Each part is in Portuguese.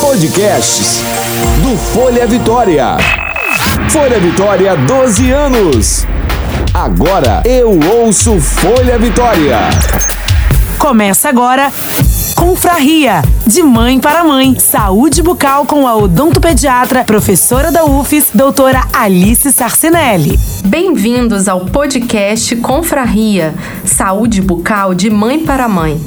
Podcasts do Folha Vitória. Folha Vitória, 12 anos. Agora eu ouço Folha Vitória. Começa agora Confraria, de mãe para mãe. Saúde bucal com a odontopediatra, professora da UFES, doutora Alice Sarcinelli. Bem-vindos ao podcast Confraria, Saúde bucal de mãe para mãe.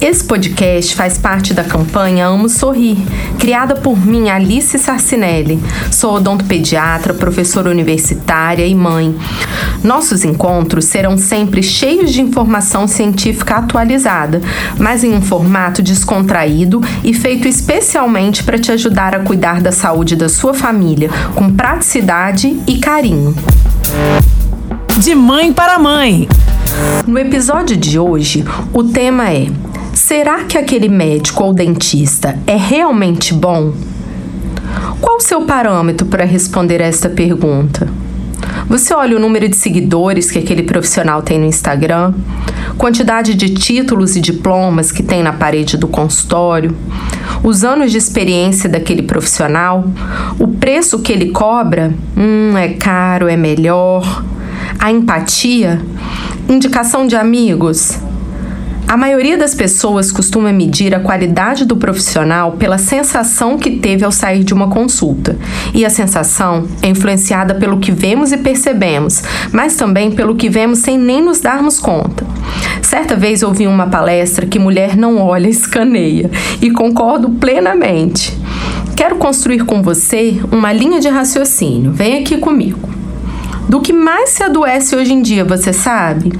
Esse podcast faz parte da campanha Amo Sorrir, criada por mim, Alice Sarcinelli. Sou odontopediatra, professora universitária e mãe. Nossos encontros serão sempre cheios de informação científica atualizada, mas em um formato descontraído e feito especialmente para te ajudar a cuidar da saúde da sua família, com praticidade e carinho. De mãe para mãe. No episódio de hoje, o tema é Será que aquele médico ou dentista é realmente bom? Qual o seu parâmetro para responder esta pergunta? Você olha o número de seguidores que aquele profissional tem no Instagram, quantidade de títulos e diplomas que tem na parede do consultório, os anos de experiência daquele profissional, o preço que ele cobra, hum, é caro, é melhor, a empatia, indicação de amigos, a maioria das pessoas costuma medir a qualidade do profissional pela sensação que teve ao sair de uma consulta. E a sensação é influenciada pelo que vemos e percebemos, mas também pelo que vemos sem nem nos darmos conta. Certa vez ouvi uma palestra que mulher não olha, escaneia, e concordo plenamente. Quero construir com você uma linha de raciocínio. Vem aqui comigo. Do que mais se adoece hoje em dia, você sabe?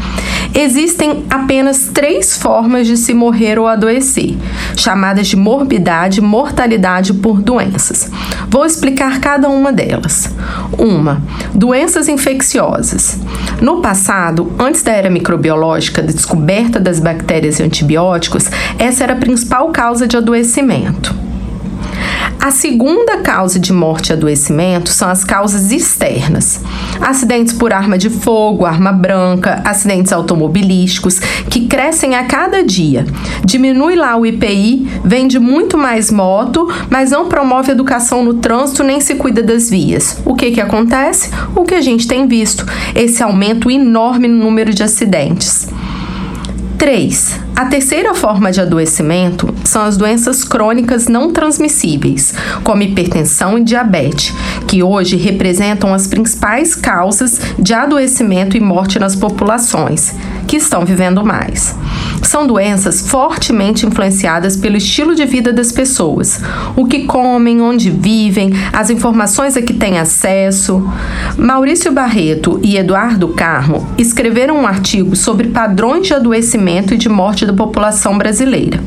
Existem apenas três formas de se morrer ou adoecer, chamadas de morbidade e mortalidade por doenças. Vou explicar cada uma delas. Uma, doenças infecciosas. No passado, antes da era microbiológica, da descoberta das bactérias e antibióticos, essa era a principal causa de adoecimento. A segunda causa de morte e adoecimento são as causas externas. Acidentes por arma de fogo, arma branca, acidentes automobilísticos, que crescem a cada dia. Diminui lá o IPI, vende muito mais moto, mas não promove educação no trânsito nem se cuida das vias. O que, que acontece? O que a gente tem visto: esse aumento enorme no número de acidentes. 3. A terceira forma de adoecimento são as doenças crônicas não transmissíveis, como hipertensão e diabetes, que hoje representam as principais causas de adoecimento e morte nas populações que estão vivendo mais. São doenças fortemente influenciadas pelo estilo de vida das pessoas, o que comem, onde vivem, as informações a que têm acesso. Maurício Barreto e Eduardo Carmo escreveram um artigo sobre padrões de adoecimento e de morte da população brasileira.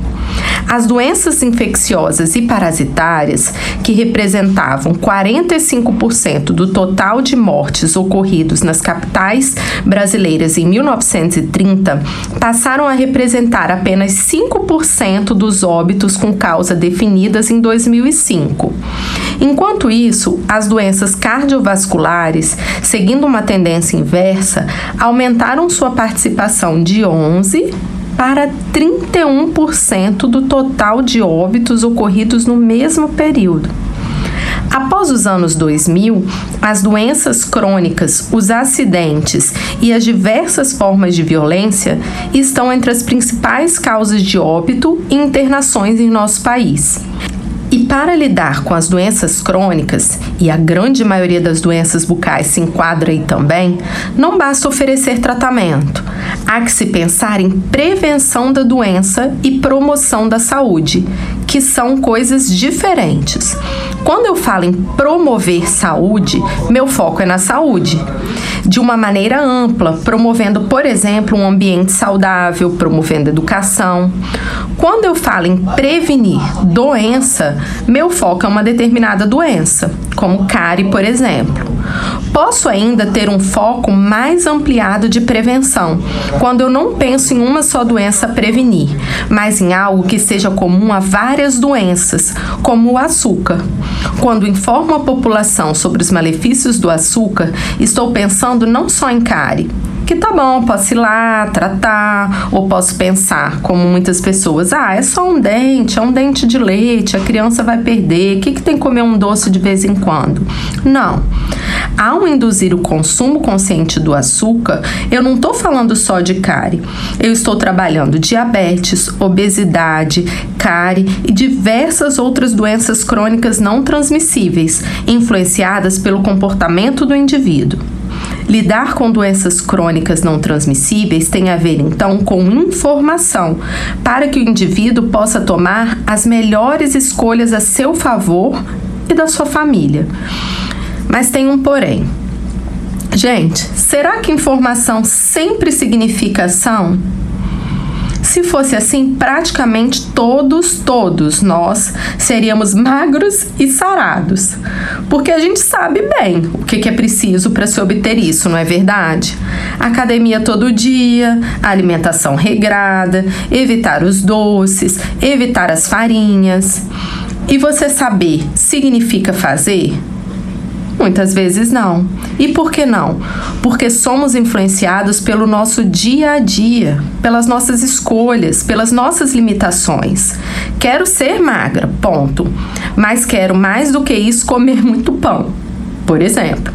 As doenças infecciosas e parasitárias, que representavam 45% do total de mortes ocorridos nas capitais brasileiras em 1930, passaram a representar apenas 5% dos óbitos com causa definidas em 2005. Enquanto isso, as doenças cardiovasculares, seguindo uma tendência inversa, aumentaram sua participação de 11 para 31% do total de óbitos ocorridos no mesmo período. Após os anos 2000, as doenças crônicas, os acidentes e as diversas formas de violência estão entre as principais causas de óbito e internações em nosso país. Para lidar com as doenças crônicas, e a grande maioria das doenças bucais se enquadra aí também, não basta oferecer tratamento. Há que se pensar em prevenção da doença e promoção da saúde, que são coisas diferentes. Quando eu falo em promover saúde, meu foco é na saúde de uma maneira ampla, promovendo, por exemplo, um ambiente saudável, promovendo educação. Quando eu falo em prevenir doença, meu foco é uma determinada doença, como cárie, por exemplo. Posso ainda ter um foco mais ampliado de prevenção, quando eu não penso em uma só doença a prevenir, mas em algo que seja comum a várias doenças, como o açúcar. Quando informo a população sobre os malefícios do açúcar, estou pensando não só em cárie, que tá bom, posso ir lá, tratar, ou posso pensar, como muitas pessoas, ah, é só um dente, é um dente de leite, a criança vai perder, o que, que tem que comer um doce de vez em quando? Não. Ao induzir o consumo consciente do açúcar, eu não estou falando só de cárie, eu estou trabalhando diabetes, obesidade, cárie e diversas outras doenças crônicas não transmissíveis, influenciadas pelo comportamento do indivíduo. Lidar com doenças crônicas não transmissíveis tem a ver então com informação, para que o indivíduo possa tomar as melhores escolhas a seu favor e da sua família. Mas tem um porém. Gente, será que informação sempre significa ação? Se fosse assim, praticamente todos, todos nós seríamos magros e sarados. Porque a gente sabe bem o que é preciso para se obter isso, não é verdade? Academia todo dia, alimentação regrada, evitar os doces, evitar as farinhas. E você saber significa fazer? Muitas vezes não. E por que não? Porque somos influenciados pelo nosso dia a dia, pelas nossas escolhas, pelas nossas limitações. Quero ser magra, ponto. Mas quero mais do que isso comer muito pão, por exemplo.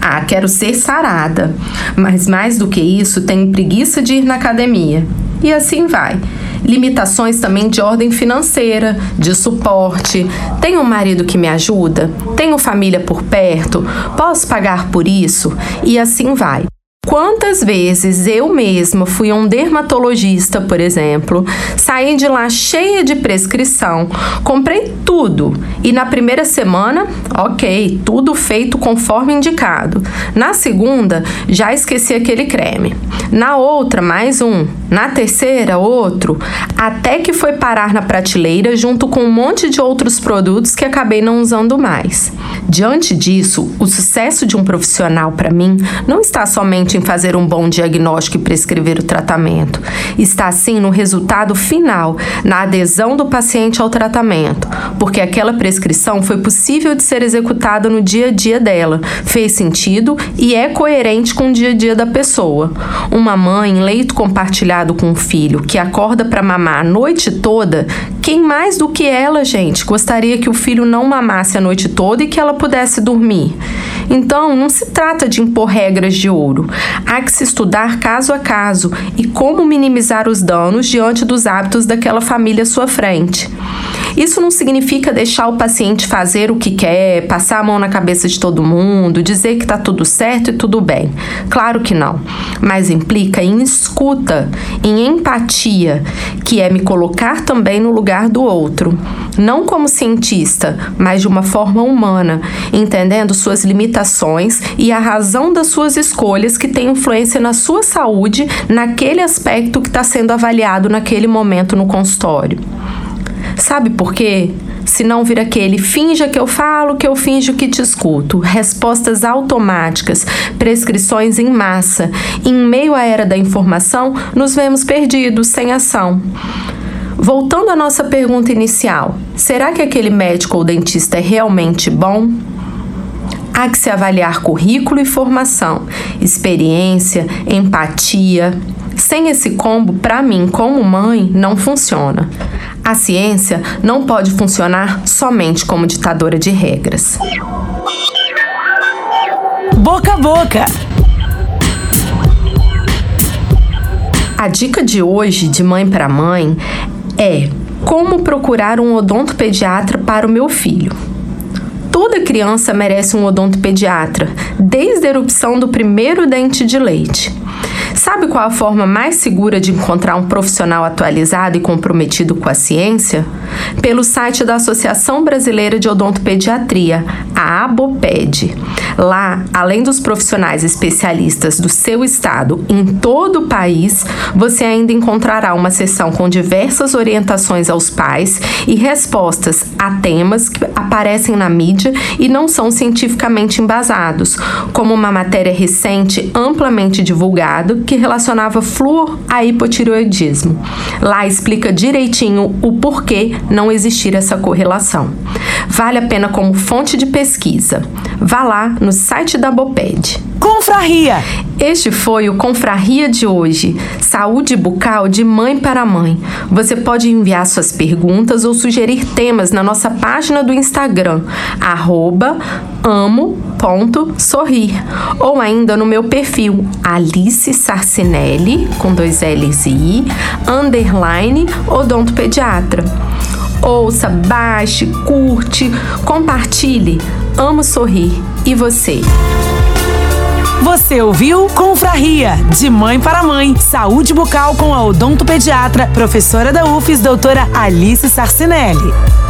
Ah, quero ser sarada, mas mais do que isso tenho preguiça de ir na academia. E assim vai limitações também de ordem financeira, de suporte. Tenho um marido que me ajuda? Tenho família por perto? Posso pagar por isso? E assim vai. Quantas vezes eu mesma fui a um dermatologista, por exemplo, saí de lá cheia de prescrição, comprei tudo e na primeira semana, ok, tudo feito conforme indicado. Na segunda, já esqueci aquele creme. Na outra, mais um. Na terceira, outro. Até que foi parar na prateleira junto com um monte de outros produtos que acabei não usando mais. Diante disso, o sucesso de um profissional para mim não está somente em fazer um bom diagnóstico e prescrever o tratamento. Está sim no resultado final, na adesão do paciente ao tratamento, porque aquela prescrição foi possível de ser executada no dia a dia dela, fez sentido e é coerente com o dia a dia da pessoa. Uma mãe em leito compartilhado com um filho que acorda para mamar a noite toda, quem mais do que ela, gente, gostaria que o filho não mamasse a noite toda e que ela pudesse dormir? Então, não se trata de impor regras de ouro. Há que se estudar caso a caso e como minimizar os danos diante dos hábitos daquela família à sua frente. Isso não significa deixar o paciente fazer o que quer, passar a mão na cabeça de todo mundo, dizer que está tudo certo e tudo bem. Claro que não. Mas implica em escuta, em empatia, que é me colocar também no lugar do outro. Não como cientista, mas de uma forma humana, entendendo suas limitações e a razão das suas escolhas que tem influência na sua saúde, naquele aspecto que está sendo avaliado naquele momento no consultório. Sabe por quê? Se não vir aquele finja que eu falo, que eu finjo que te escuto. Respostas automáticas, prescrições em massa. Em meio à era da informação, nos vemos perdidos, sem ação. Voltando à nossa pergunta inicial, será que aquele médico ou dentista é realmente bom? Há que se avaliar currículo e formação, experiência, empatia. Sem esse combo, para mim, como mãe, não funciona. A ciência não pode funcionar somente como ditadora de regras. Boca a boca. A dica de hoje, de mãe para mãe, é como procurar um odontopediatra para o meu filho. Toda criança merece um odontopediatra, desde a erupção do primeiro dente de leite. Sabe qual a forma mais segura de encontrar um profissional atualizado e comprometido com a ciência? Pelo site da Associação Brasileira de Odontopediatria, a ABOPED. Lá, além dos profissionais especialistas do seu estado em todo o país, você ainda encontrará uma seção com diversas orientações aos pais e respostas a temas que aparecem na mídia e não são cientificamente embasados, como uma matéria recente amplamente divulgada que relacionava flúor a hipotireoidismo. Lá explica direitinho o porquê não existir essa correlação. Vale a pena como fonte de pesquisa. Vá lá no site da Boped. Confraria. Este foi o Confraria de hoje. Saúde bucal de mãe para mãe. Você pode enviar suas perguntas ou sugerir temas na nossa página do Instagram, amo.sorrir. Ou ainda no meu perfil, Alice Sarcinelli, com dois L's e I, underline odontopediatra. Ouça, baixe, curte, compartilhe. Amo sorrir. E você? Você ouviu Confraria, de mãe para mãe. Saúde bucal com a odontopediatra, professora da UFES, doutora Alice Sarcinelli.